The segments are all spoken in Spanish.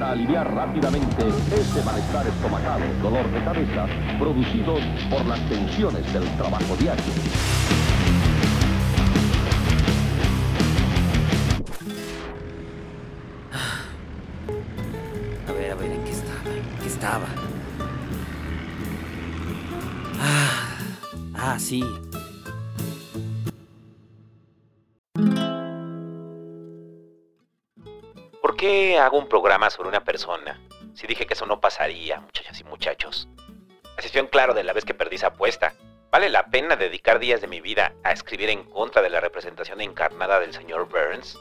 para aliviar rápidamente ese malestar estomacal, dolor de cabeza, producidos por las tensiones del trabajo diario. A ver, a ver, ¿en qué estaba? ¿En qué estaba? Ah, ah, sí. Hago un programa sobre una persona? Si dije que eso no pasaría, muchachas y muchachos. Así claro de la vez que perdí esa apuesta. ¿Vale la pena dedicar días de mi vida a escribir en contra de la representación encarnada del señor Burns?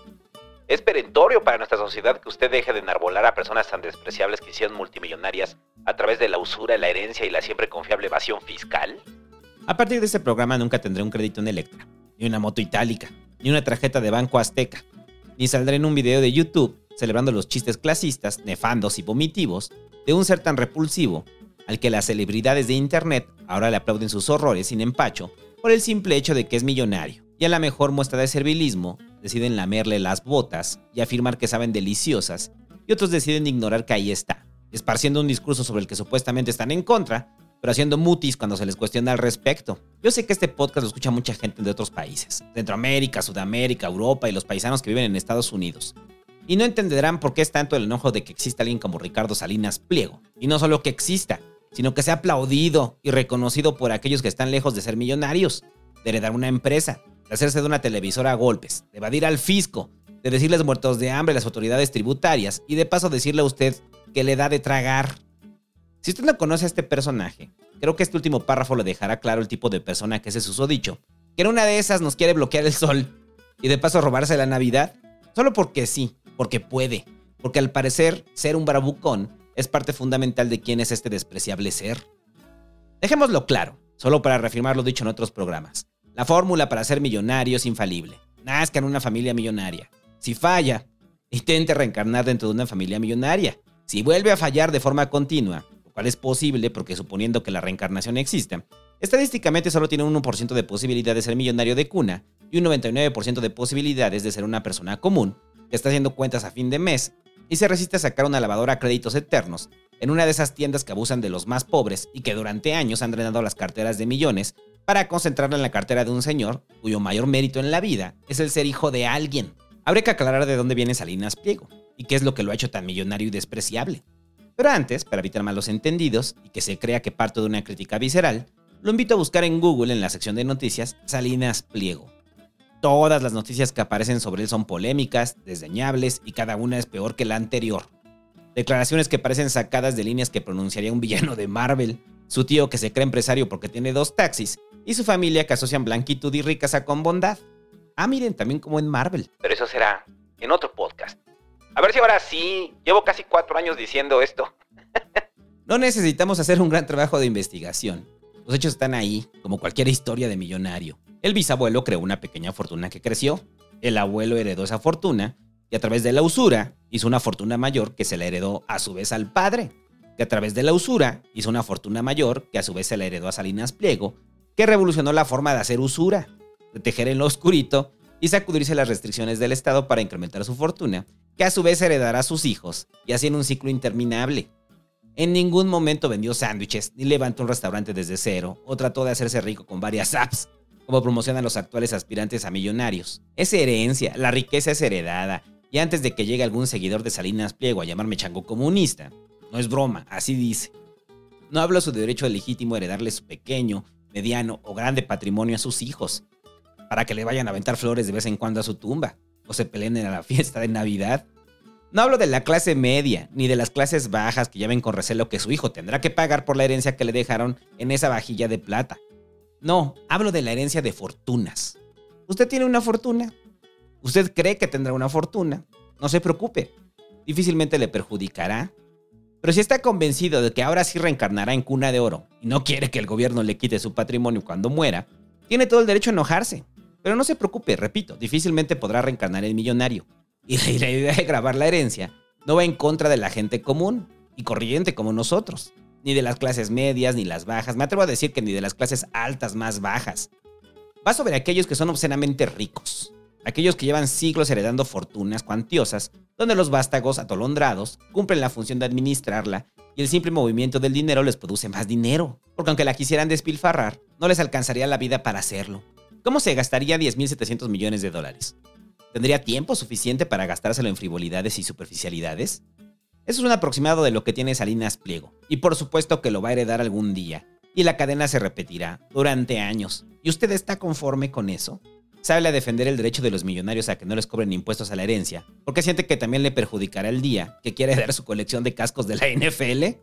¿Es perentorio para nuestra sociedad que usted deje de enarbolar a personas tan despreciables que hicieron multimillonarias a través de la usura, la herencia y la siempre confiable evasión fiscal? A partir de este programa nunca tendré un crédito en Electra, ni una moto itálica, ni una tarjeta de Banco Azteca, ni saldré en un video de YouTube celebrando los chistes clasistas, nefandos y vomitivos de un ser tan repulsivo al que las celebridades de Internet ahora le aplauden sus horrores sin empacho por el simple hecho de que es millonario. Y a la mejor muestra de servilismo, deciden lamerle las botas y afirmar que saben deliciosas, y otros deciden ignorar que ahí está, esparciendo un discurso sobre el que supuestamente están en contra, pero haciendo mutis cuando se les cuestiona al respecto. Yo sé que este podcast lo escucha mucha gente de otros países, Centroamérica, Sudamérica, Europa y los paisanos que viven en Estados Unidos. Y no entenderán por qué es tanto el enojo de que exista alguien como Ricardo Salinas Pliego. Y no solo que exista, sino que sea aplaudido y reconocido por aquellos que están lejos de ser millonarios, de heredar una empresa, de hacerse de una televisora a golpes, de evadir al fisco, de decirles muertos de hambre a las autoridades tributarias y de paso decirle a usted que le da de tragar. Si usted no conoce a este personaje, creo que este último párrafo le dejará claro el tipo de persona que es ese dicho, que en una de esas nos quiere bloquear el sol y de paso robarse la Navidad, solo porque sí, porque puede, porque al parecer ser un bravucón es parte fundamental de quién es este despreciable ser. Dejémoslo claro, solo para reafirmar lo dicho en otros programas. La fórmula para ser millonario es infalible. Nazca en una familia millonaria. Si falla, intente reencarnar dentro de una familia millonaria. Si vuelve a fallar de forma continua, lo cual es posible porque suponiendo que la reencarnación exista, estadísticamente solo tiene un 1% de posibilidad de ser millonario de cuna y un 99% de posibilidades de ser una persona común está haciendo cuentas a fin de mes y se resiste a sacar una lavadora a créditos eternos en una de esas tiendas que abusan de los más pobres y que durante años han drenado las carteras de millones para concentrarla en la cartera de un señor cuyo mayor mérito en la vida es el ser hijo de alguien. Habría que aclarar de dónde viene Salinas Pliego y qué es lo que lo ha hecho tan millonario y despreciable. Pero antes, para evitar malos entendidos y que se crea que parto de una crítica visceral, lo invito a buscar en Google en la sección de noticias Salinas Pliego Todas las noticias que aparecen sobre él son polémicas, desdeñables y cada una es peor que la anterior. Declaraciones que parecen sacadas de líneas que pronunciaría un villano de Marvel, su tío que se cree empresario porque tiene dos taxis y su familia que asocian blanquitud y riqueza con bondad. Ah, miren, también como en Marvel. Pero eso será en otro podcast. A ver si ahora sí, llevo casi cuatro años diciendo esto. no necesitamos hacer un gran trabajo de investigación. Los hechos están ahí, como cualquier historia de millonario. El bisabuelo creó una pequeña fortuna que creció. El abuelo heredó esa fortuna y a través de la usura hizo una fortuna mayor que se la heredó a su vez al padre, que a través de la usura hizo una fortuna mayor que a su vez se la heredó a Salinas Pliego, que revolucionó la forma de hacer usura, de tejer en lo oscurito y sacudirse las restricciones del Estado para incrementar su fortuna, que a su vez heredará a sus hijos, y así en un ciclo interminable. En ningún momento vendió sándwiches, ni levantó un restaurante desde cero, o trató de hacerse rico con varias apps, como promocionan los actuales aspirantes a millonarios. Es herencia, la riqueza es heredada, y antes de que llegue algún seguidor de Salinas Pliego a llamarme chango comunista, no es broma, así dice. No hablo su derecho legítimo a heredarle su pequeño, mediano o grande patrimonio a sus hijos, para que le vayan a aventar flores de vez en cuando a su tumba, o se peleen en la fiesta de Navidad. No hablo de la clase media, ni de las clases bajas que ya ven con recelo que su hijo tendrá que pagar por la herencia que le dejaron en esa vajilla de plata. No, hablo de la herencia de fortunas. Usted tiene una fortuna. Usted cree que tendrá una fortuna. No se preocupe. Difícilmente le perjudicará. Pero si está convencido de que ahora sí reencarnará en cuna de oro y no quiere que el gobierno le quite su patrimonio cuando muera, tiene todo el derecho a enojarse. Pero no se preocupe, repito, difícilmente podrá reencarnar en millonario. Y la idea de grabar la herencia no va en contra de la gente común y corriente como nosotros ni de las clases medias, ni las bajas, me atrevo a decir que ni de las clases altas más bajas. Va sobre aquellos que son obscenamente ricos, aquellos que llevan siglos heredando fortunas cuantiosas, donde los vástagos atolondrados cumplen la función de administrarla y el simple movimiento del dinero les produce más dinero, porque aunque la quisieran despilfarrar, no les alcanzaría la vida para hacerlo. ¿Cómo se gastaría 10.700 millones de dólares? ¿Tendría tiempo suficiente para gastárselo en frivolidades y superficialidades? Eso es un aproximado de lo que tiene Salinas Pliego, y por supuesto que lo va a heredar algún día, y la cadena se repetirá durante años. ¿Y usted está conforme con eso? ¿Sabe a defender el derecho de los millonarios a que no les cobren impuestos a la herencia? ¿Porque siente que también le perjudicará el día que quiere dar su colección de cascos de la NFL?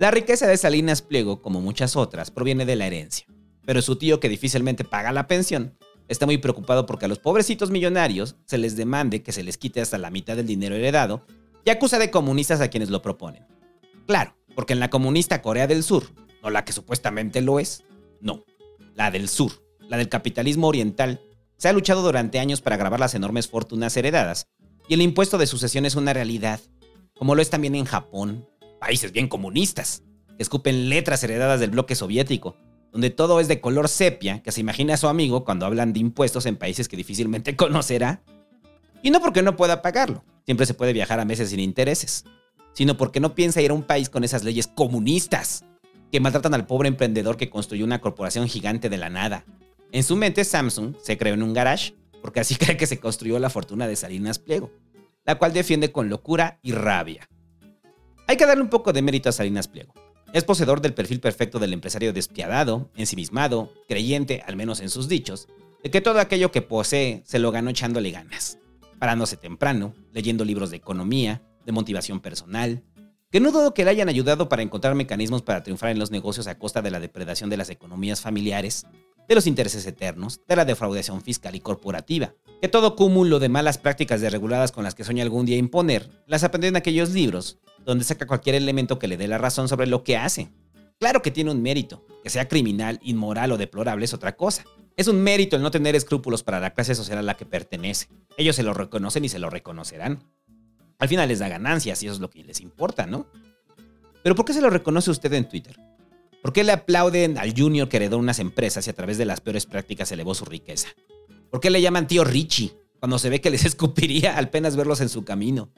La riqueza de Salinas Pliego, como muchas otras, proviene de la herencia. Pero su tío, que difícilmente paga la pensión, está muy preocupado porque a los pobrecitos millonarios se les demande que se les quite hasta la mitad del dinero heredado y acusa de comunistas a quienes lo proponen. Claro, porque en la comunista Corea del Sur, no la que supuestamente lo es, no, la del sur, la del capitalismo oriental, se ha luchado durante años para grabar las enormes fortunas heredadas, y el impuesto de sucesión es una realidad, como lo es también en Japón, países bien comunistas, que escupen letras heredadas del bloque soviético, donde todo es de color sepia, que se imagina a su amigo cuando hablan de impuestos en países que difícilmente conocerá. Y no porque no pueda pagarlo, siempre se puede viajar a meses sin intereses, sino porque no piensa ir a un país con esas leyes comunistas, que maltratan al pobre emprendedor que construyó una corporación gigante de la nada. En su mente, Samsung se creó en un garage, porque así cree que se construyó la fortuna de Salinas Pliego, la cual defiende con locura y rabia. Hay que darle un poco de mérito a Salinas Pliego. Es poseedor del perfil perfecto del empresario despiadado, ensimismado, creyente, al menos en sus dichos, de que todo aquello que posee se lo ganó echándole ganas, parándose temprano, leyendo libros de economía, de motivación personal, que no dudo que le hayan ayudado para encontrar mecanismos para triunfar en los negocios a costa de la depredación de las economías familiares, de los intereses eternos, de la defraudación fiscal y corporativa, que todo cúmulo de malas prácticas desreguladas con las que sueña algún día imponer, las aprendió en aquellos libros, donde saca cualquier elemento que le dé la razón sobre lo que hace. Claro que tiene un mérito, que sea criminal, inmoral o deplorable es otra cosa. Es un mérito el no tener escrúpulos para la clase social a la que pertenece. Ellos se lo reconocen y se lo reconocerán. Al final les da ganancias y eso es lo que les importa, ¿no? Pero ¿por qué se lo reconoce usted en Twitter? ¿Por qué le aplauden al junior que heredó unas empresas y a través de las peores prácticas elevó su riqueza? ¿Por qué le llaman tío Richie cuando se ve que les escupiría al apenas verlos en su camino?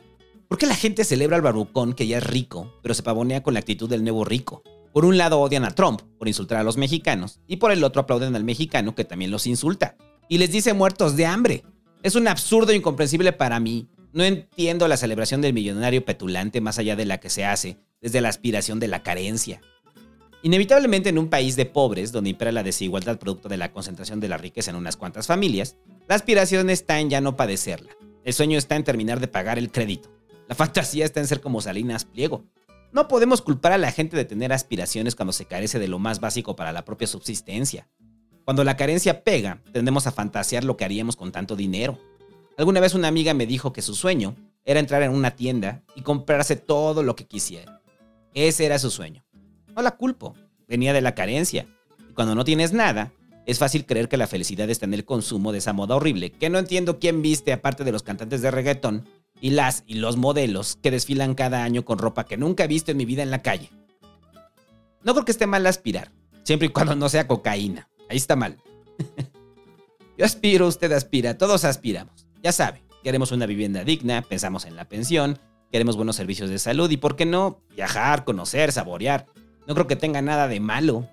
¿Por qué la gente celebra al barucón que ya es rico, pero se pavonea con la actitud del nuevo rico? Por un lado odian a Trump por insultar a los mexicanos y por el otro aplauden al mexicano que también los insulta y les dice muertos de hambre. Es un absurdo incomprensible para mí no entiendo la celebración del millonario petulante más allá de la que se hace desde la aspiración de la carencia. Inevitablemente en un país de pobres, donde impera la desigualdad producto de la concentración de la riqueza en unas cuantas familias, la aspiración está en ya no padecerla. El sueño está en terminar de pagar el crédito. La fantasía está en ser como Salinas Pliego. No podemos culpar a la gente de tener aspiraciones cuando se carece de lo más básico para la propia subsistencia. Cuando la carencia pega, tendemos a fantasear lo que haríamos con tanto dinero. Alguna vez una amiga me dijo que su sueño era entrar en una tienda y comprarse todo lo que quisiera. Ese era su sueño. No la culpo, venía de la carencia. Y cuando no tienes nada, es fácil creer que la felicidad está en el consumo de esa moda horrible, que no entiendo quién viste aparte de los cantantes de reggaetón y las y los modelos que desfilan cada año con ropa que nunca he visto en mi vida en la calle. No creo que esté mal aspirar, siempre y cuando no sea cocaína. Ahí está mal. Yo aspiro, usted aspira, todos aspiramos. Ya sabe, queremos una vivienda digna, pensamos en la pensión, queremos buenos servicios de salud y, ¿por qué no? Viajar, conocer, saborear. No creo que tenga nada de malo,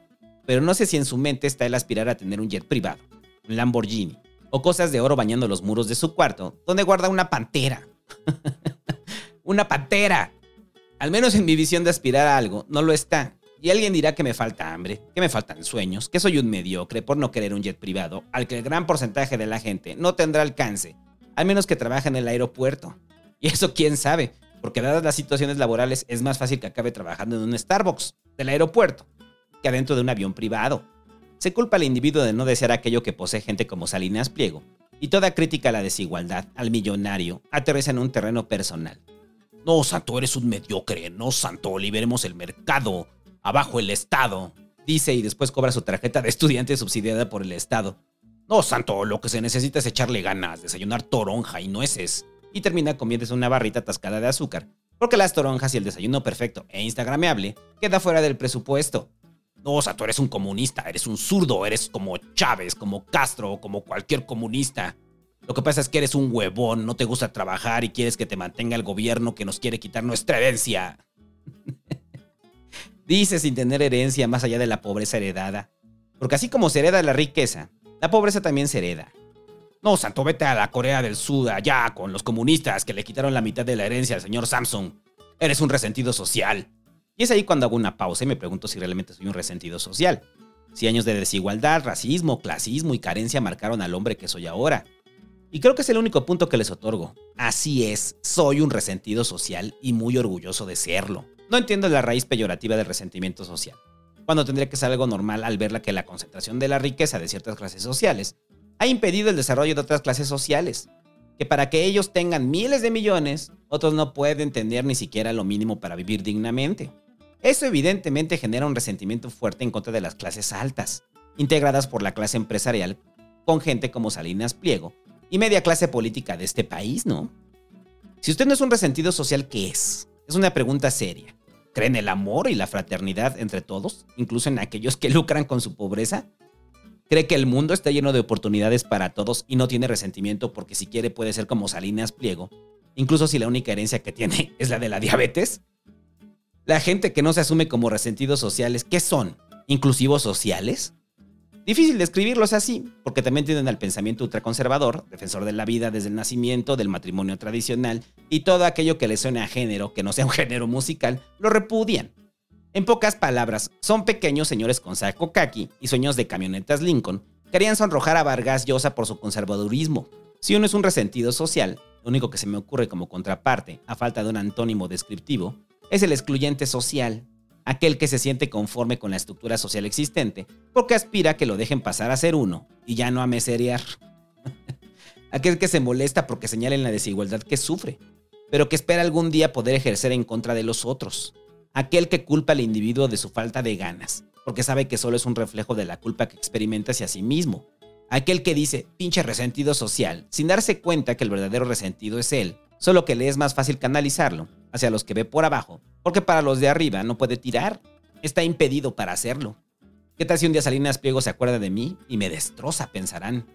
pero no sé si en su mente está el aspirar a tener un jet privado, un Lamborghini, o cosas de oro bañando los muros de su cuarto, donde guarda una pantera. una pantera. Al menos en mi visión de aspirar a algo, no lo está. Y alguien dirá que me falta hambre, que me faltan sueños, que soy un mediocre por no querer un jet privado, al que el gran porcentaje de la gente no tendrá alcance al menos que trabaje en el aeropuerto. Y eso quién sabe, porque dadas las situaciones laborales es más fácil que acabe trabajando en un Starbucks del aeropuerto que adentro de un avión privado. Se culpa al individuo de no desear aquello que posee gente como Salinas Pliego, y toda crítica a la desigualdad, al millonario, aterriza en un terreno personal. No, Santo, eres un mediocre, no, Santo, liberemos el mercado, abajo el Estado, dice y después cobra su tarjeta de estudiante subsidiada por el Estado. No, santo, lo que se necesita es echarle ganas, desayunar toronja y nueces. Y termina comiéndose una barrita atascada de azúcar, porque las toronjas y el desayuno perfecto e instagrameable queda fuera del presupuesto. No, santo, eres un comunista, eres un zurdo, eres como Chávez, como Castro o como cualquier comunista. Lo que pasa es que eres un huevón, no te gusta trabajar y quieres que te mantenga el gobierno que nos quiere quitar nuestra herencia. Dice sin tener herencia más allá de la pobreza heredada. Porque así como se hereda la riqueza, la pobreza también se hereda. No, santo, vete a la Corea del Sur allá con los comunistas que le quitaron la mitad de la herencia al señor Samsung. Eres un resentido social. Y es ahí cuando hago una pausa y me pregunto si realmente soy un resentido social. Si años de desigualdad, racismo, clasismo y carencia marcaron al hombre que soy ahora. Y creo que es el único punto que les otorgo. Así es, soy un resentido social y muy orgulloso de serlo. No entiendo la raíz peyorativa del resentimiento social, cuando tendría que ser algo normal al verla que la concentración de la riqueza de ciertas clases sociales ha impedido el desarrollo de otras clases sociales, que para que ellos tengan miles de millones, otros no pueden tener ni siquiera lo mínimo para vivir dignamente. Eso evidentemente genera un resentimiento fuerte en contra de las clases altas, integradas por la clase empresarial, con gente como Salinas Pliego, y media clase política de este país, ¿no? Si usted no es un resentido social, ¿qué es? Es una pregunta seria. ¿Cree en el amor y la fraternidad entre todos, incluso en aquellos que lucran con su pobreza? ¿Cree que el mundo está lleno de oportunidades para todos y no tiene resentimiento porque si quiere puede ser como Salinas Pliego, incluso si la única herencia que tiene es la de la diabetes? La gente que no se asume como resentidos sociales, ¿qué son? ¿Inclusivos sociales? Difícil describirlos así, porque también tienen al pensamiento ultraconservador, defensor de la vida desde el nacimiento, del matrimonio tradicional y todo aquello que le suene a género, que no sea un género musical, lo repudian. En pocas palabras, son pequeños señores con saco kaki y sueños de camionetas Lincoln querían sonrojar a Vargas Llosa por su conservadurismo. Si uno es un resentido social, lo único que se me ocurre como contraparte, a falta de un antónimo descriptivo, es el excluyente social, aquel que se siente conforme con la estructura social existente, porque aspira a que lo dejen pasar a ser uno y ya no a meserear. aquel que se molesta porque señalen la desigualdad que sufre, pero que espera algún día poder ejercer en contra de los otros. Aquel que culpa al individuo de su falta de ganas, porque sabe que solo es un reflejo de la culpa que experimenta hacia sí mismo. Aquel que dice, pinche resentido social, sin darse cuenta que el verdadero resentido es él, solo que le es más fácil canalizarlo hacia los que ve por abajo, porque para los de arriba no puede tirar, está impedido para hacerlo. ¿Qué tal si un día Salinas Pliego se acuerda de mí y me destroza, pensarán?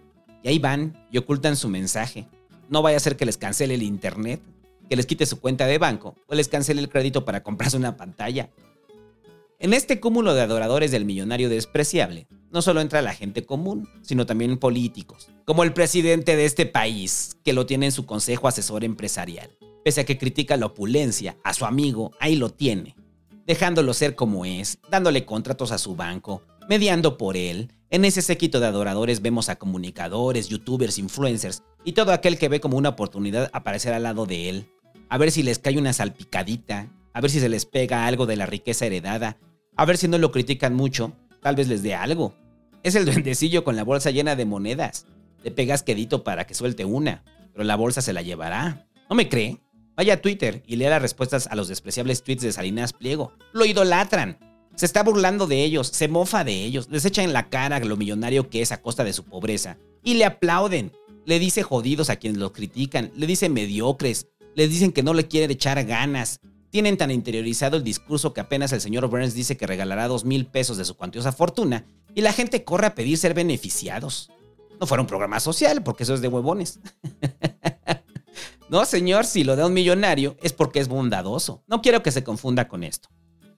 Y ahí van y ocultan su mensaje. No vaya a ser que les cancele el internet, que les quite su cuenta de banco o les cancele el crédito para comprarse una pantalla. En este cúmulo de adoradores del millonario despreciable, no solo entra la gente común, sino también políticos, como el presidente de este país, que lo tiene en su consejo asesor empresarial. Pese a que critica la opulencia, a su amigo, ahí lo tiene, dejándolo ser como es, dándole contratos a su banco, mediando por él. En ese séquito de adoradores vemos a comunicadores, youtubers, influencers y todo aquel que ve como una oportunidad aparecer al lado de él. A ver si les cae una salpicadita, a ver si se les pega algo de la riqueza heredada, a ver si no lo critican mucho, tal vez les dé algo. Es el duendecillo con la bolsa llena de monedas. Le pegas quedito para que suelte una, pero la bolsa se la llevará. ¿No me cree? Vaya a Twitter y lea las respuestas a los despreciables tweets de Salinas Pliego. Lo idolatran. Se está burlando de ellos, se mofa de ellos, les echa en la cara lo millonario que es a costa de su pobreza. Y le aplauden. Le dice jodidos a quienes lo critican, le dice mediocres, le dicen que no le quieren echar ganas. Tienen tan interiorizado el discurso que apenas el señor Burns dice que regalará dos mil pesos de su cuantiosa fortuna y la gente corre a pedir ser beneficiados. No fuera un programa social, porque eso es de huevones. No, señor, si lo da un millonario es porque es bondadoso. No quiero que se confunda con esto.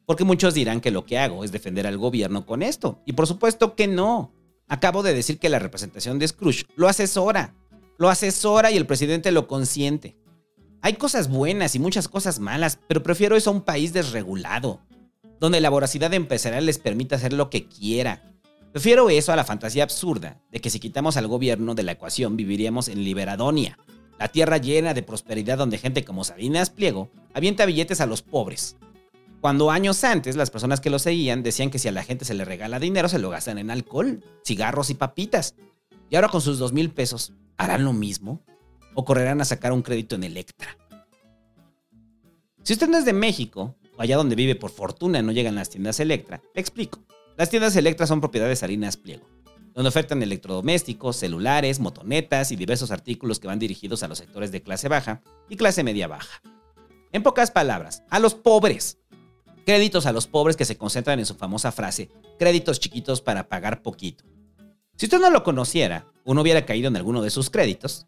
Porque muchos dirán que lo que hago es defender al gobierno con esto. Y por supuesto que no. Acabo de decir que la representación de Scrooge lo asesora. Lo asesora y el presidente lo consiente. Hay cosas buenas y muchas cosas malas, pero prefiero eso a un país desregulado, donde la voracidad empresarial les permita hacer lo que quiera. Prefiero eso a la fantasía absurda de que si quitamos al gobierno de la ecuación viviríamos en Liberadonia, la tierra llena de prosperidad donde gente como Salinas Pliego avienta billetes a los pobres. Cuando años antes las personas que lo seguían decían que si a la gente se le regala dinero se lo gastan en alcohol, cigarros y papitas. Y ahora con sus dos mil pesos, ¿harán lo mismo? ¿O correrán a sacar un crédito en Electra? Si usted no es de México, o allá donde vive por fortuna no llegan las tiendas Electra, le explico. Las tiendas Electra son propiedad de Salinas Pliego donde ofertan electrodomésticos, celulares, motonetas y diversos artículos que van dirigidos a los sectores de clase baja y clase media baja. En pocas palabras, a los pobres. Créditos a los pobres que se concentran en su famosa frase, créditos chiquitos para pagar poquito. Si usted no lo conociera o no hubiera caído en alguno de sus créditos,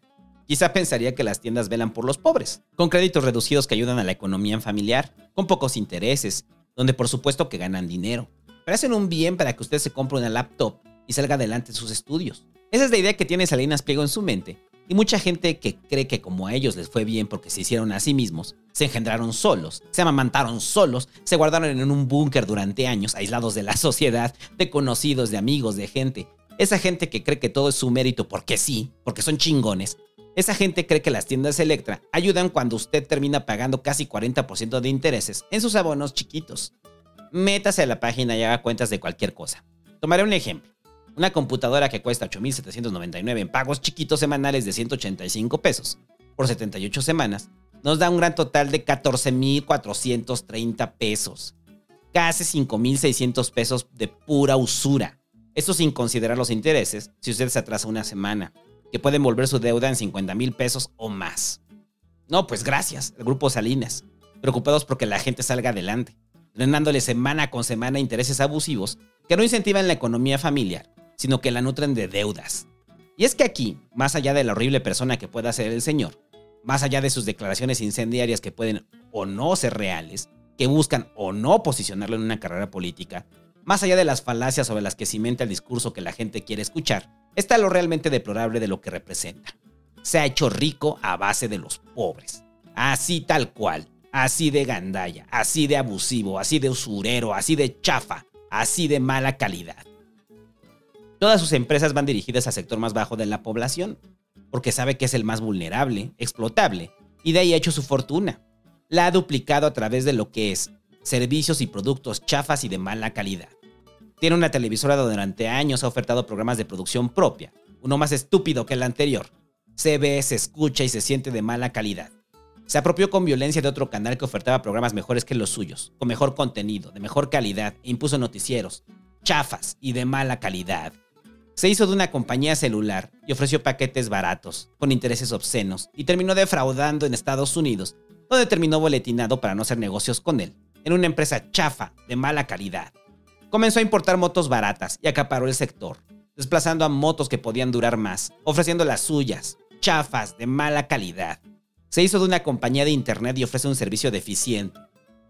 Quizá pensaría que las tiendas velan por los pobres, con créditos reducidos que ayudan a la economía familiar, con pocos intereses, donde por supuesto que ganan dinero. Pero hacen un bien para que usted se compre una laptop y salga adelante sus estudios. Esa es la idea que tiene Salinas Pliego en su mente, y mucha gente que cree que como a ellos les fue bien porque se hicieron a sí mismos, se engendraron solos, se amamantaron solos, se guardaron en un búnker durante años, aislados de la sociedad, de conocidos, de amigos, de gente. Esa gente que cree que todo es su mérito porque sí, porque son chingones, esa gente cree que las tiendas Electra ayudan cuando usted termina pagando casi 40% de intereses en sus abonos chiquitos. Métase a la página y haga cuentas de cualquier cosa. Tomaré un ejemplo. Una computadora que cuesta 8.799 en pagos chiquitos semanales de 185 pesos por 78 semanas nos da un gran total de 14.430 pesos. Casi 5.600 pesos de pura usura. Esto sin considerar los intereses si usted se atrasa una semana que pueden volver su deuda en 50 mil pesos o más. No, pues gracias, el grupo Salinas, preocupados porque la gente salga adelante, drenándole semana con semana intereses abusivos que no incentivan la economía familiar, sino que la nutren de deudas. Y es que aquí, más allá de la horrible persona que pueda ser el señor, más allá de sus declaraciones incendiarias que pueden o no ser reales, que buscan o no posicionarlo en una carrera política, más allá de las falacias sobre las que cimenta el discurso que la gente quiere escuchar, está lo realmente deplorable de lo que representa. Se ha hecho rico a base de los pobres. Así tal cual, así de gandalla, así de abusivo, así de usurero, así de chafa, así de mala calidad. Todas sus empresas van dirigidas al sector más bajo de la población, porque sabe que es el más vulnerable, explotable, y de ahí ha hecho su fortuna. La ha duplicado a través de lo que es servicios y productos chafas y de mala calidad. Tiene una televisora donde durante años ha ofertado programas de producción propia, uno más estúpido que el anterior. Se ve, se escucha y se siente de mala calidad. Se apropió con violencia de otro canal que ofertaba programas mejores que los suyos, con mejor contenido, de mejor calidad, e impuso noticieros, chafas y de mala calidad. Se hizo de una compañía celular y ofreció paquetes baratos, con intereses obscenos, y terminó defraudando en Estados Unidos, donde terminó boletinado para no hacer negocios con él, en una empresa chafa, de mala calidad comenzó a importar motos baratas y acaparó el sector, desplazando a motos que podían durar más, ofreciendo las suyas, chafas, de mala calidad. Se hizo de una compañía de internet y ofrece un servicio deficiente,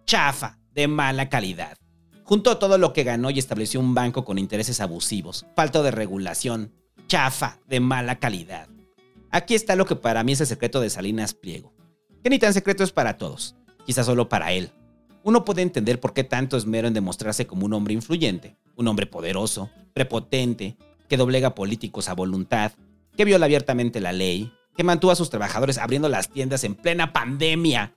chafa, de mala calidad. Juntó todo lo que ganó y estableció un banco con intereses abusivos, falta de regulación, chafa, de mala calidad. Aquí está lo que para mí es el secreto de Salinas Pliego, que ni tan secreto es para todos, quizás solo para él, uno puede entender por qué tanto esmero en demostrarse como un hombre influyente, un hombre poderoso, prepotente, que doblega políticos a voluntad, que viola abiertamente la ley, que mantuvo a sus trabajadores abriendo las tiendas en plena pandemia,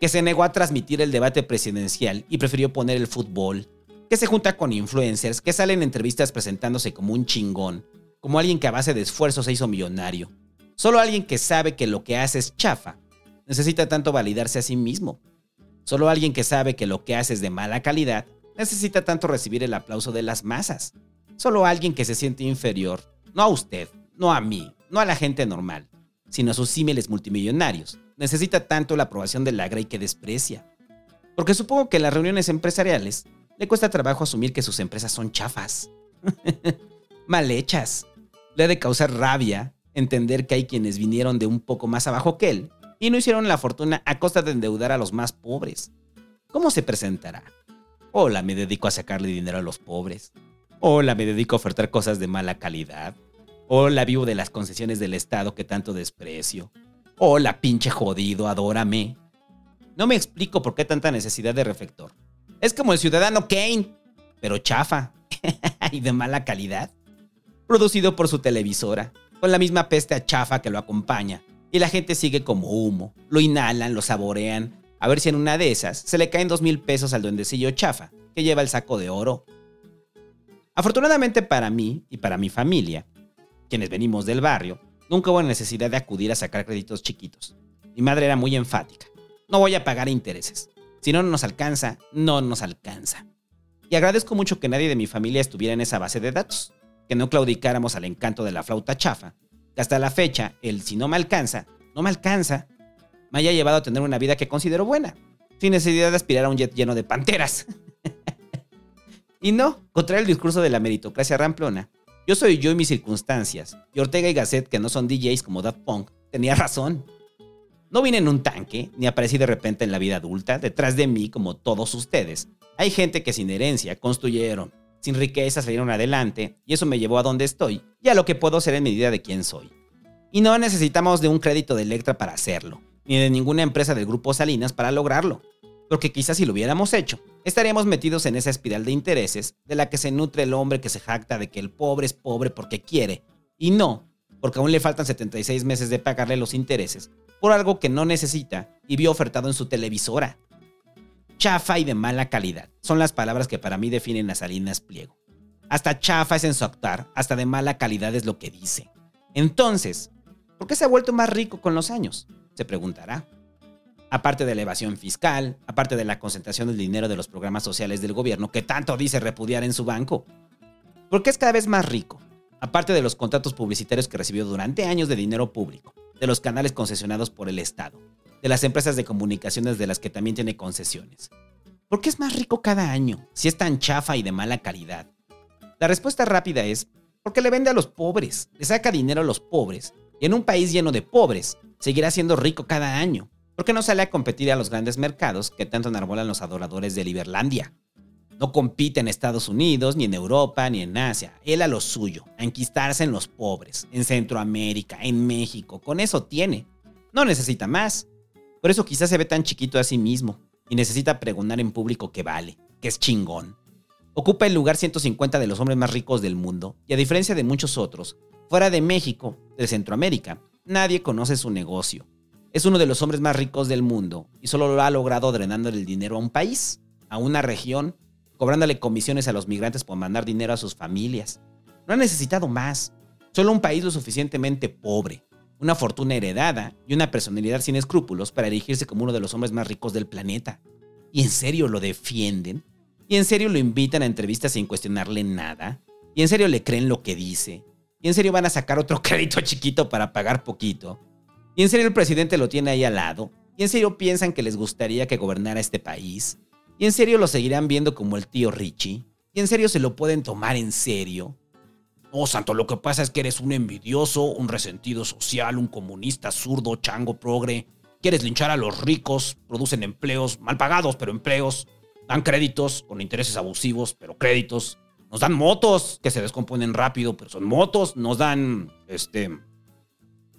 que se negó a transmitir el debate presidencial y prefirió poner el fútbol, que se junta con influencers, que salen en entrevistas presentándose como un chingón, como alguien que a base de esfuerzo se hizo millonario. Solo alguien que sabe que lo que hace es chafa. Necesita tanto validarse a sí mismo. Solo alguien que sabe que lo que hace es de mala calidad necesita tanto recibir el aplauso de las masas. Solo alguien que se siente inferior, no a usted, no a mí, no a la gente normal, sino a sus símiles multimillonarios, necesita tanto la aprobación de la Grey que desprecia. Porque supongo que en las reuniones empresariales le cuesta trabajo asumir que sus empresas son chafas, mal hechas. Le ha de causar rabia entender que hay quienes vinieron de un poco más abajo que él y no hicieron la fortuna a costa de endeudar a los más pobres. ¿Cómo se presentará? Hola, me dedico a sacarle dinero a los pobres. Hola, me dedico a ofertar cosas de mala calidad. Hola, vivo de las concesiones del Estado que tanto desprecio. Hola, pinche jodido, adórame. No me explico por qué tanta necesidad de reflector. Es como el ciudadano Kane, pero chafa y de mala calidad. Producido por su televisora, con la misma peste a chafa que lo acompaña, y la gente sigue como humo. Lo inhalan, lo saborean. A ver si en una de esas se le caen dos mil pesos al duendecillo chafa, que lleva el saco de oro. Afortunadamente para mí y para mi familia, quienes venimos del barrio, nunca hubo necesidad de acudir a sacar créditos chiquitos. Mi madre era muy enfática. No voy a pagar intereses. Si no nos alcanza, no nos alcanza. Y agradezco mucho que nadie de mi familia estuviera en esa base de datos, que no claudicáramos al encanto de la flauta chafa hasta la fecha, el si no me alcanza, no me alcanza, me haya llevado a tener una vida que considero buena, sin necesidad de aspirar a un jet lleno de panteras. y no, contra el discurso de la meritocracia ramplona, yo soy yo y mis circunstancias, y Ortega y Gasset, que no son DJs como Daft Punk, tenía razón. No vine en un tanque, ni aparecí de repente en la vida adulta. Detrás de mí, como todos ustedes, hay gente que sin herencia construyeron, sin riqueza salieron adelante, y eso me llevó a donde estoy y a lo que puedo ser en medida de quién soy. Y no necesitamos de un crédito de Electra para hacerlo, ni de ninguna empresa del grupo Salinas para lograrlo. Porque quizás si lo hubiéramos hecho, estaríamos metidos en esa espiral de intereses de la que se nutre el hombre que se jacta de que el pobre es pobre porque quiere, y no porque aún le faltan 76 meses de pagarle los intereses por algo que no necesita y vio ofertado en su televisora. Chafa y de mala calidad son las palabras que para mí definen a Salinas Pliego. Hasta chafa es en su actuar, hasta de mala calidad es lo que dice. Entonces, ¿por qué se ha vuelto más rico con los años? Se preguntará. Aparte de la evasión fiscal, aparte de la concentración del dinero de los programas sociales del gobierno que tanto dice repudiar en su banco. ¿Por qué es cada vez más rico? Aparte de los contratos publicitarios que recibió durante años de dinero público, de los canales concesionados por el Estado, de las empresas de comunicaciones de las que también tiene concesiones. ¿Por qué es más rico cada año si es tan chafa y de mala calidad? La respuesta rápida es porque le vende a los pobres, le saca dinero a los pobres, y en un país lleno de pobres, seguirá siendo rico cada año. ¿Por qué no sale a competir a los grandes mercados que tanto enarbolan los adoradores de Liberlandia? No compite en Estados Unidos, ni en Europa, ni en Asia. Él a lo suyo, a enquistarse en los pobres, en Centroamérica, en México. Con eso tiene. No necesita más. Por eso quizás se ve tan chiquito a sí mismo y necesita pregonar en público que vale, que es chingón. Ocupa el lugar 150 de los hombres más ricos del mundo y a diferencia de muchos otros, fuera de México, de Centroamérica, nadie conoce su negocio. Es uno de los hombres más ricos del mundo y solo lo ha logrado drenando el dinero a un país, a una región, cobrándole comisiones a los migrantes por mandar dinero a sus familias. No ha necesitado más, solo un país lo suficientemente pobre, una fortuna heredada y una personalidad sin escrúpulos para erigirse como uno de los hombres más ricos del planeta. ¿Y en serio lo defienden? ¿Y en serio lo invitan a entrevistas sin cuestionarle nada? ¿Y en serio le creen lo que dice? ¿Y en serio van a sacar otro crédito chiquito para pagar poquito? ¿Y en serio el presidente lo tiene ahí al lado? ¿Y en serio piensan que les gustaría que gobernara este país? ¿Y en serio lo seguirán viendo como el tío Richie? ¿Y en serio se lo pueden tomar en serio? Oh, santo, lo que pasa es que eres un envidioso, un resentido social, un comunista zurdo, chango, progre. Quieres linchar a los ricos, producen empleos, mal pagados, pero empleos. Dan créditos con intereses abusivos, pero créditos. Nos dan motos que se descomponen rápido, pero son motos. Nos dan, este,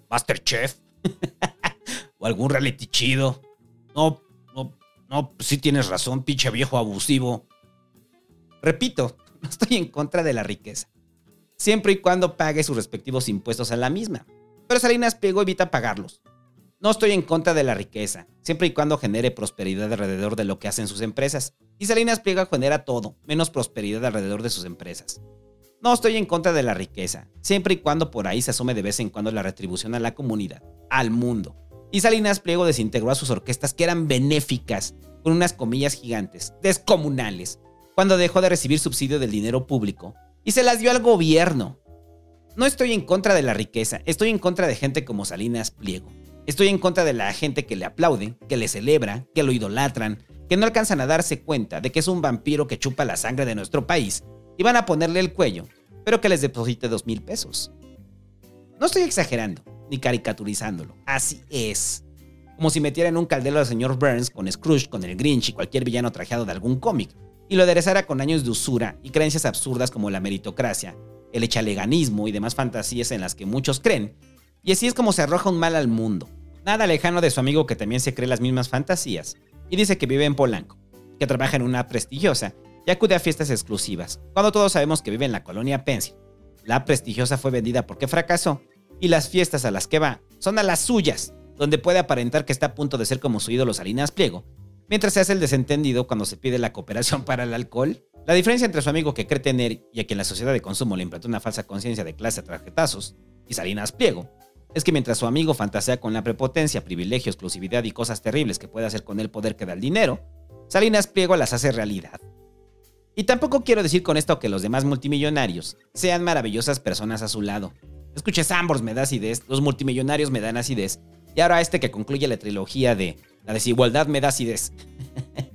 Masterchef. o algún reality chido. No, no, no, sí tienes razón, pinche viejo abusivo. Repito, no estoy en contra de la riqueza siempre y cuando pague sus respectivos impuestos a la misma. Pero Salinas Pliego evita pagarlos. No estoy en contra de la riqueza, siempre y cuando genere prosperidad alrededor de lo que hacen sus empresas. Y Salinas Pliego genera todo, menos prosperidad alrededor de sus empresas. No estoy en contra de la riqueza, siempre y cuando por ahí se asume de vez en cuando la retribución a la comunidad, al mundo. Y Salinas Pliego desintegró a sus orquestas que eran benéficas, con unas comillas gigantes, descomunales, cuando dejó de recibir subsidio del dinero público y se las dio al gobierno. No estoy en contra de la riqueza, estoy en contra de gente como Salinas Pliego. Estoy en contra de la gente que le aplaude, que le celebra, que lo idolatran, que no alcanzan a darse cuenta de que es un vampiro que chupa la sangre de nuestro país y van a ponerle el cuello, pero que les deposite dos mil pesos. No estoy exagerando, ni caricaturizándolo, así es. Como si metiera en un caldero al señor Burns con Scrooge, con el Grinch y cualquier villano trajeado de algún cómic, y lo aderezara con años de usura y creencias absurdas como la meritocracia, el echaleganismo y demás fantasías en las que muchos creen, y así es como se arroja un mal al mundo, nada lejano de su amigo que también se cree las mismas fantasías, y dice que vive en Polanco, que trabaja en una prestigiosa y acude a fiestas exclusivas, cuando todos sabemos que vive en la colonia Pensil. La prestigiosa fue vendida porque fracasó, y las fiestas a las que va son a las suyas, donde puede aparentar que está a punto de ser como su ídolo Salinas Pliego, mientras se hace el desentendido cuando se pide la cooperación para el alcohol. La diferencia entre su amigo que cree tener y a quien la sociedad de consumo le implantó una falsa conciencia de clase a tarjetazos y Salinas Pliego es que mientras su amigo fantasea con la prepotencia, privilegio, exclusividad y cosas terribles que puede hacer con el poder que da el dinero, Salinas Pliego las hace realidad. Y tampoco quiero decir con esto que los demás multimillonarios sean maravillosas personas a su lado. Escuche Sambors me da acidez, los multimillonarios me dan acidez, y ahora este que concluye la trilogía de la desigualdad me da acidez.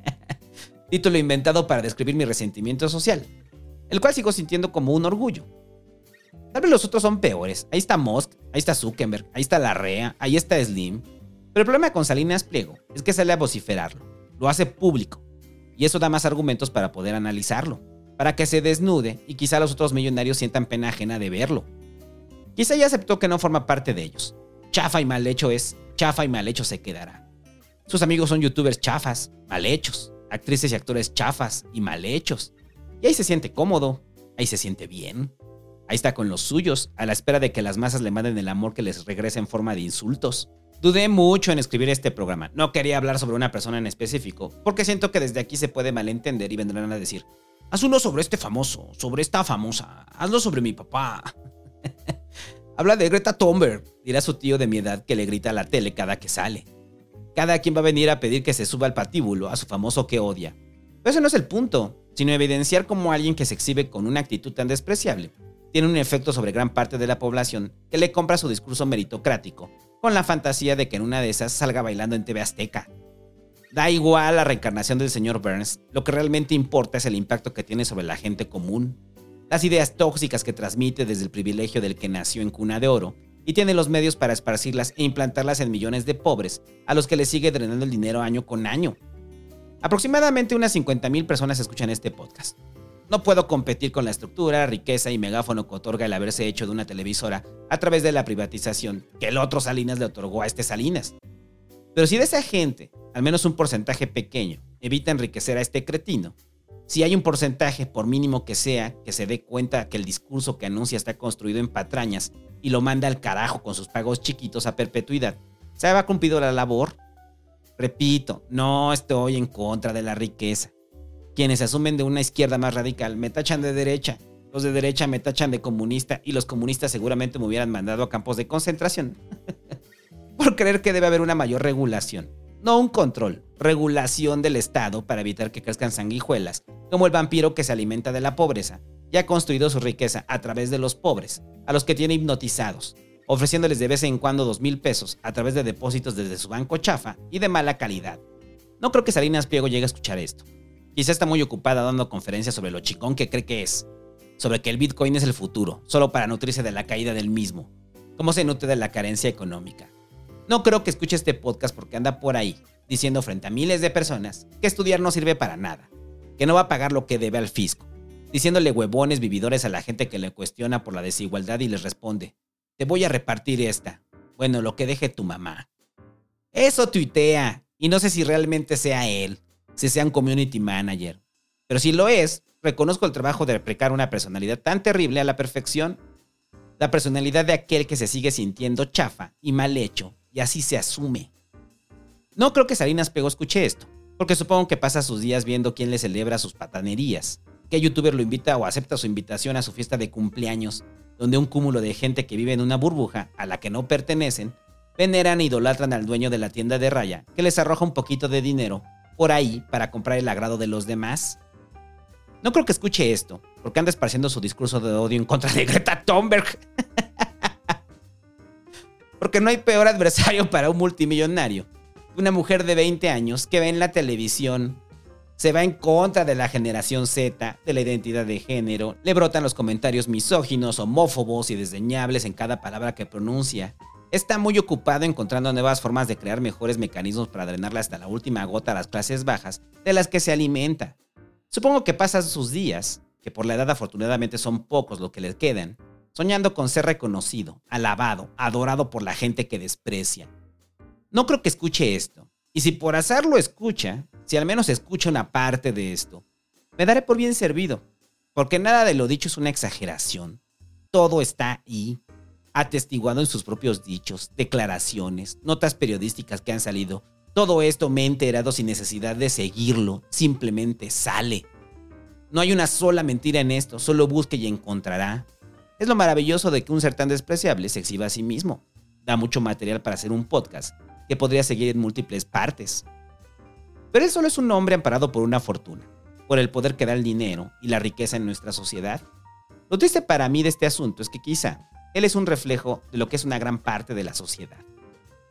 Título inventado para describir mi resentimiento social, el cual sigo sintiendo como un orgullo. Tal vez los otros son peores. Ahí está Musk, ahí está Zuckerberg, ahí está Larrea, ahí está Slim. Pero el problema con Salinas Pliego es que sale a vociferarlo, lo hace público, y eso da más argumentos para poder analizarlo, para que se desnude y quizá los otros millonarios sientan pena ajena de verlo. Quizá ya aceptó que no forma parte de ellos. Chafa y mal hecho es, chafa y mal hecho se quedará. Sus amigos son youtubers chafas, mal hechos, actrices y actores chafas y mal hechos. Y ahí se siente cómodo, ahí se siente bien. Ahí está con los suyos, a la espera de que las masas le manden el amor que les regrese en forma de insultos. Dudé mucho en escribir este programa. No quería hablar sobre una persona en específico, porque siento que desde aquí se puede malentender y vendrán a decir, haz uno sobre este famoso, sobre esta famosa, hazlo sobre mi papá. Habla de Greta Thunberg, dirá su tío de mi edad que le grita a la tele cada que sale. Cada quien va a venir a pedir que se suba al patíbulo a su famoso que odia. Pero ese no es el punto, sino evidenciar cómo alguien que se exhibe con una actitud tan despreciable tiene un efecto sobre gran parte de la población que le compra su discurso meritocrático, con la fantasía de que en una de esas salga bailando en TV Azteca. Da igual la reencarnación del señor Burns, lo que realmente importa es el impacto que tiene sobre la gente común. Las ideas tóxicas que transmite desde el privilegio del que nació en cuna de oro y tiene los medios para esparcirlas e implantarlas en millones de pobres, a los que le sigue drenando el dinero año con año. Aproximadamente unas 50.000 personas escuchan este podcast. No puedo competir con la estructura, riqueza y megáfono que otorga el haberse hecho de una televisora a través de la privatización que el otro Salinas le otorgó a este Salinas. Pero si de esa gente, al menos un porcentaje pequeño, evita enriquecer a este cretino, si hay un porcentaje, por mínimo que sea, que se dé cuenta que el discurso que anuncia está construido en patrañas y lo manda al carajo con sus pagos chiquitos a perpetuidad, ¿se ha cumplido la labor? Repito, no estoy en contra de la riqueza. Quienes asumen de una izquierda más radical me tachan de derecha, los de derecha me tachan de comunista y los comunistas seguramente me hubieran mandado a campos de concentración. Por creer que debe haber una mayor regulación. No un control, regulación del Estado para evitar que crezcan sanguijuelas, como el vampiro que se alimenta de la pobreza y ha construido su riqueza a través de los pobres, a los que tiene hipnotizados, ofreciéndoles de vez en cuando dos mil pesos a través de depósitos desde su banco chafa y de mala calidad. No creo que Salinas Pliego llegue a escuchar esto. Quizá está muy ocupada dando conferencias sobre lo chicón que cree que es, sobre que el Bitcoin es el futuro, solo para nutrirse de la caída del mismo, como se nutre de la carencia económica. No creo que escuche este podcast porque anda por ahí, diciendo frente a miles de personas que estudiar no sirve para nada, que no va a pagar lo que debe al fisco, diciéndole huevones vividores a la gente que le cuestiona por la desigualdad y les responde, te voy a repartir esta. Bueno, lo que deje tu mamá. Eso tuitea. Y no sé si realmente sea él, si sea un community manager. Pero si lo es, reconozco el trabajo de replicar una personalidad tan terrible a la perfección. La personalidad de aquel que se sigue sintiendo chafa y mal hecho, y así se asume. No creo que Salinas Pego escuche esto, porque supongo que pasa sus días viendo quién le celebra sus patanerías, qué youtuber lo invita o acepta su invitación a su fiesta de cumpleaños, donde un cúmulo de gente que vive en una burbuja a la que no pertenecen, veneran e idolatran al dueño de la tienda de raya, que les arroja un poquito de dinero por ahí para comprar el agrado de los demás. No creo que escuche esto, porque anda esparciendo su discurso de odio en contra de Greta Thunberg. porque no hay peor adversario para un multimillonario una mujer de 20 años que ve en la televisión se va en contra de la generación Z, de la identidad de género, le brotan los comentarios misóginos, homófobos y desdeñables en cada palabra que pronuncia. Está muy ocupado encontrando nuevas formas de crear mejores mecanismos para drenarle hasta la última gota a las clases bajas de las que se alimenta. Supongo que pasa sus días, que por la edad afortunadamente son pocos lo que le quedan, soñando con ser reconocido, alabado, adorado por la gente que desprecia. No creo que escuche esto, y si por azar lo escucha, si al menos escucha una parte de esto, me daré por bien servido, porque nada de lo dicho es una exageración. Todo está ahí, atestiguado en sus propios dichos, declaraciones, notas periodísticas que han salido. Todo esto me he enterado sin necesidad de seguirlo, simplemente sale. No hay una sola mentira en esto, solo busque y encontrará. Es lo maravilloso de que un ser tan despreciable se exhiba a sí mismo. Da mucho material para hacer un podcast que podría seguir en múltiples partes. Pero él solo es un hombre amparado por una fortuna, por el poder que da el dinero y la riqueza en nuestra sociedad. Lo triste para mí de este asunto es que quizá él es un reflejo de lo que es una gran parte de la sociedad.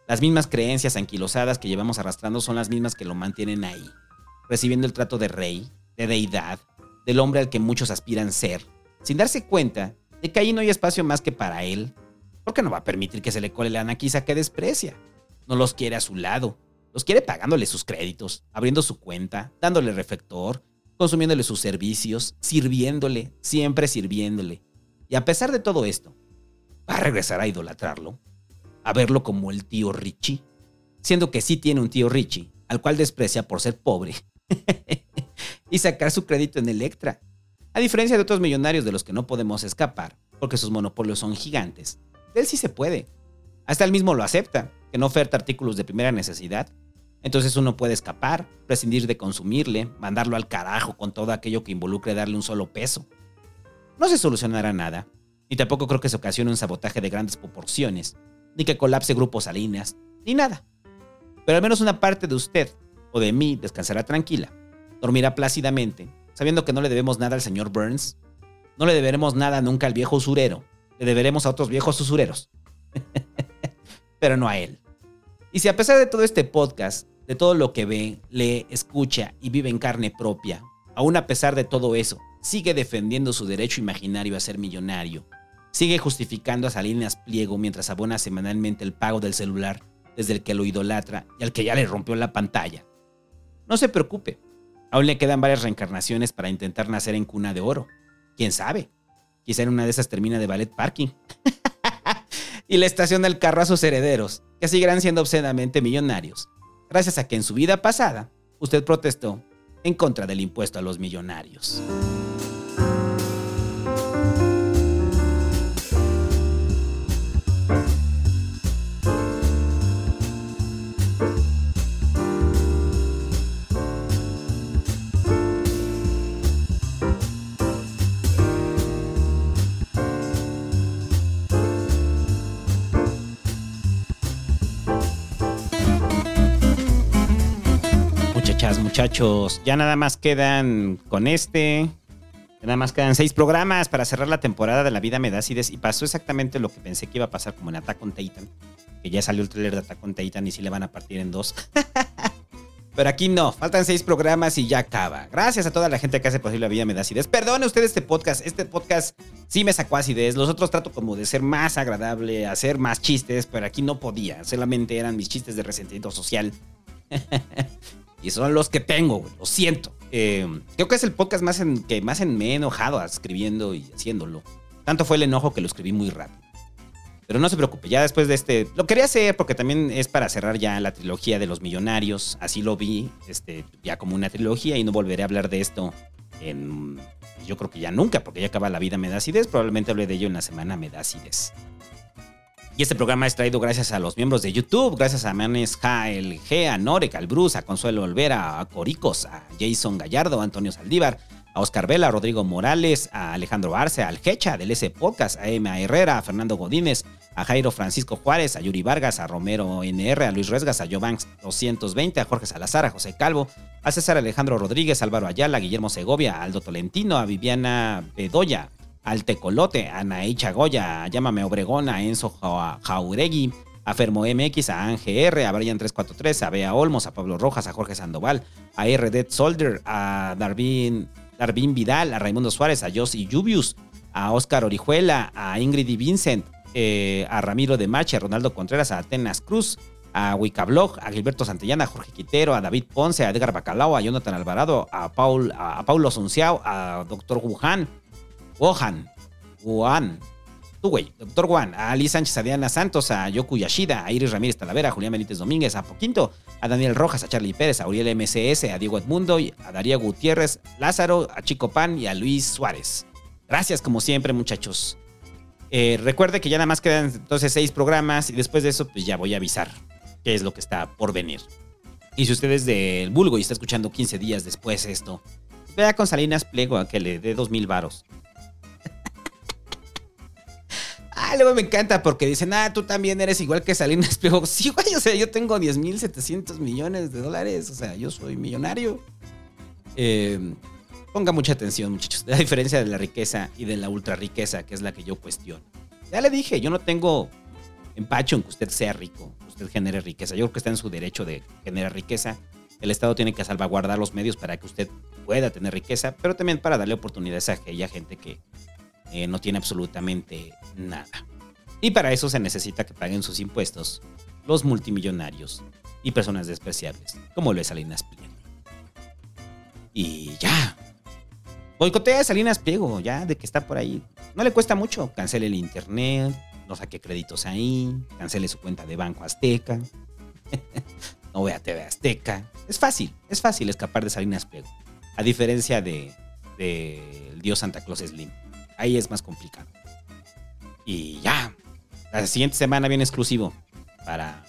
Las mismas creencias anquilosadas que llevamos arrastrando son las mismas que lo mantienen ahí, recibiendo el trato de rey, de deidad, del hombre al que muchos aspiran ser, sin darse cuenta de que ahí no hay espacio más que para él, ¿Por qué no va a permitir que se le cole la anaquiza que desprecia? No los quiere a su lado. Los quiere pagándole sus créditos, abriendo su cuenta, dándole reflector, consumiéndole sus servicios, sirviéndole, siempre sirviéndole. Y a pesar de todo esto, va a regresar a idolatrarlo, a verlo como el tío Richie, siendo que sí tiene un tío Richie, al cual desprecia por ser pobre, y sacar su crédito en Electra. A diferencia de otros millonarios de los que no podemos escapar, porque sus monopolios son gigantes, él sí se puede. Hasta él mismo lo acepta, que no oferta artículos de primera necesidad. Entonces uno puede escapar, prescindir de consumirle, mandarlo al carajo con todo aquello que involucre darle un solo peso. No se solucionará nada, ni tampoco creo que se ocasione un sabotaje de grandes proporciones, ni que colapse grupos Salinas, ni nada. Pero al menos una parte de usted o de mí descansará tranquila, dormirá plácidamente, sabiendo que no le debemos nada al señor Burns, no le deberemos nada nunca al viejo usurero, le deberemos a otros viejos usureros, pero no a él. Y si a pesar de todo este podcast, de todo lo que ve, lee, escucha y vive en carne propia, aún a pesar de todo eso, sigue defendiendo su derecho imaginario a ser millonario, sigue justificando a Salinas Pliego mientras abona semanalmente el pago del celular desde el que lo idolatra y al que ya le rompió la pantalla. No se preocupe, aún le quedan varias reencarnaciones para intentar nacer en cuna de oro. ¿Quién sabe? Quizá en una de esas termina de ballet parking. y le estaciona el carro a sus herederos, que seguirán siendo obscenamente millonarios, gracias a que en su vida pasada usted protestó en contra del impuesto a los millonarios. Muchachos. Ya nada más quedan con este. Nada más quedan seis programas para cerrar la temporada de La Vida Me Y pasó exactamente lo que pensé que iba a pasar como en Attack on Titan. Que ya salió el trailer de Attack on Titan y sí le van a partir en dos. Pero aquí no, faltan seis programas y ya acaba. Gracias a toda la gente que hace posible la vida me da acidez. Perdone usted este podcast. Este podcast sí me sacó acidez. Los otros trato como de ser más agradable, hacer más chistes, pero aquí no podía. Solamente eran mis chistes de resentimiento social. Y son los que tengo, Lo siento. Eh, creo que es el podcast más que más en me he enojado escribiendo y haciéndolo. Tanto fue el enojo que lo escribí muy rápido. Pero no se preocupe, ya después de este. Lo quería hacer porque también es para cerrar ya la trilogía de los millonarios. Así lo vi, este, ya como una trilogía y no volveré a hablar de esto en. Yo creo que ya nunca, porque ya acaba la vida me da. Probablemente hable de ello en la semana me. Y este programa es traído gracias a los miembros de YouTube, gracias a Manes G, a Norek, al Bruce, a Consuelo Olvera, a Coricos, a Jason Gallardo, a Antonio Saldívar, a Oscar Vela, a Rodrigo Morales, a Alejandro Arce, al Hecha del S Podcast, a Emma Herrera, a Fernando Godínez, a Jairo Francisco Juárez, a Yuri Vargas, a Romero NR, a Luis Resgas, a Jovanks 220, a Jorge Salazar, a José Calvo, a César Alejandro Rodríguez, Álvaro Ayala, a Guillermo Segovia, a Aldo Tolentino, a Viviana Bedoya, al Tecolote, a Naí Chagoya, a Llámame Obregón, a Enzo Jauregui, a Fermo MX, a Ange R, a Brian 343, a Bea Olmos, a Pablo Rojas, a Jorge Sandoval, a R. Soldier, a Darvin, Darvin Vidal, a Raimundo Suárez, a Josie Jubius, a Oscar Orijuela, a Ingrid y Vincent, eh, a Ramiro de Mache, a Ronaldo Contreras, a Atenas Cruz, a Wicablog, a Gilberto Santillana, a Jorge Quitero, a David Ponce, a Edgar Bacalao, a Jonathan Alvarado, a, Paul, a, Paulo Sunciao, a Doctor Wuhan, Gohan, Juan, güey, Doctor Juan, a Ali Sánchez, a Diana Santos, a Yoku Yashida, a Iris Ramírez Talavera, a Julián Benítez Domínguez, a Poquinto, a Daniel Rojas, a Charlie Pérez, a Uriel MCS, a Diego Edmundo, a Darío Gutiérrez, Lázaro, a Chico Pan y a Luis Suárez. Gracias, como siempre, muchachos. Eh, recuerde que ya nada más quedan entonces seis programas y después de eso, pues ya voy a avisar qué es lo que está por venir. Y si usted es del vulgo y está escuchando 15 días después esto, vea con Salinas Pliego a que le dé dos mil varos. Ah, luego me encanta porque dicen, ah, tú también eres igual que Salinas Pliego. Sí, güey, o sea, yo tengo 10.700 millones de dólares. O sea, yo soy millonario. Eh, ponga mucha atención, muchachos. La diferencia de la riqueza y de la ultra riqueza, que es la que yo cuestiono. Ya le dije, yo no tengo empacho en que usted sea rico, usted genere riqueza. Yo creo que está en su derecho de generar riqueza. El Estado tiene que salvaguardar los medios para que usted pueda tener riqueza, pero también para darle oportunidades a aquella gente que eh, no tiene absolutamente nada. Y para eso se necesita que paguen sus impuestos los multimillonarios y personas despreciables, como lo es Salinas Pliego. Y ya. Boicotea a Salinas Pliego, ya, de que está por ahí. No le cuesta mucho. Cancele el internet, no saque créditos ahí, cancele su cuenta de Banco Azteca, no vea TV Azteca. Es fácil, es fácil escapar de Salinas Pliego. A diferencia de, de Dios Santa Claus Slim. Ahí es más complicado. Y ya. La siguiente semana viene exclusivo para,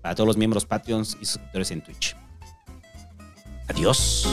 para todos los miembros Patreons y suscriptores en Twitch. Adiós.